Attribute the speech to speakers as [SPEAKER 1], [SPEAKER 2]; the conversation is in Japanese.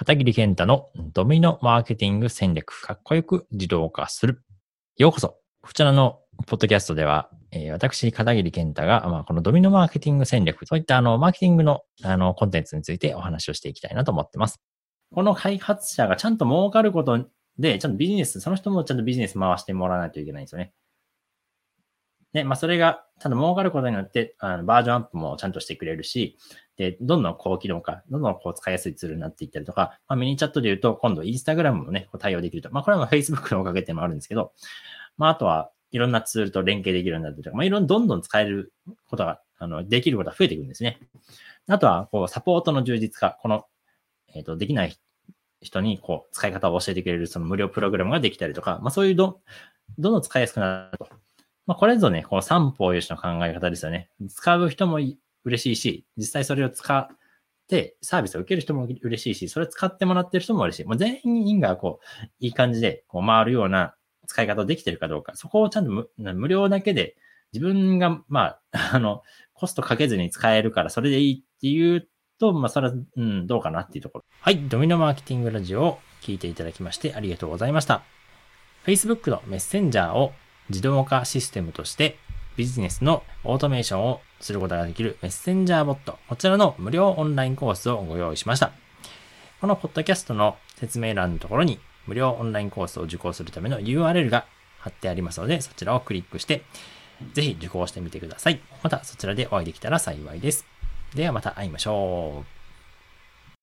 [SPEAKER 1] 片桐健太のドミノマーケティング戦略、かっこよく自動化する。ようこそ。こちらのポッドキャストでは、えー、私、片桐健太が、まあ、このドミノマーケティング戦略、そういったあの、マーケティングのあの、コンテンツについてお話をしていきたいなと思ってます。この開発者がちゃんと儲かることで、ちゃんとビジネス、その人もちゃんとビジネス回してもらわないといけないんですよね。で、まあ、それが、ただ儲かることによって、あのバージョンアップもちゃんとしてくれるし、で、どんどん高機能化、どんどんこう使いやすいツールになっていったりとか、まあ、ミニチャットで言うと、今度インスタグラムもね、こう対応できると。まあ、これは Facebook のおかげっていうのもあるんですけど、まあ、あとはいろんなツールと連携できるようになったりとか、まあ、いろん、どんどん使えることが、あの、できることが増えていくんですね。あとは、こう、サポートの充実化。この、えっ、ー、と、できない人に、こう、使い方を教えてくれる、その無料プログラムができたりとか、まあ、そういうど、どんどん使いやすくなると。まあ、これぞね、こう、三方よしの考え方ですよね。使う人も嬉しいし、実際それを使って、サービスを受ける人も嬉しいし、それを使ってもらってる人も嬉しい。もう全員がこう、いい感じで、こう、回るような使い方できてるかどうか。そこをちゃんと無無料だけで、自分が、まあ、あの、コストかけずに使えるから、それでいいっていうと、まあ、それは、うん、どうかなっていうところ。はい。ドミノマーケティングラジオを聞いていただきましてありがとうございました。Facebook のメッセンジャーを自動化システムとしてビジネスのオートメーションをすることができるメッセンジャーボット、こちらの無料オンラインコースをご用意しました。このポッドキャストの説明欄のところに無料オンラインコースを受講するための URL が貼ってありますので、そちらをクリックして、ぜひ受講してみてください。またそちらでお会いできたら幸いです。ではまた会いましょう。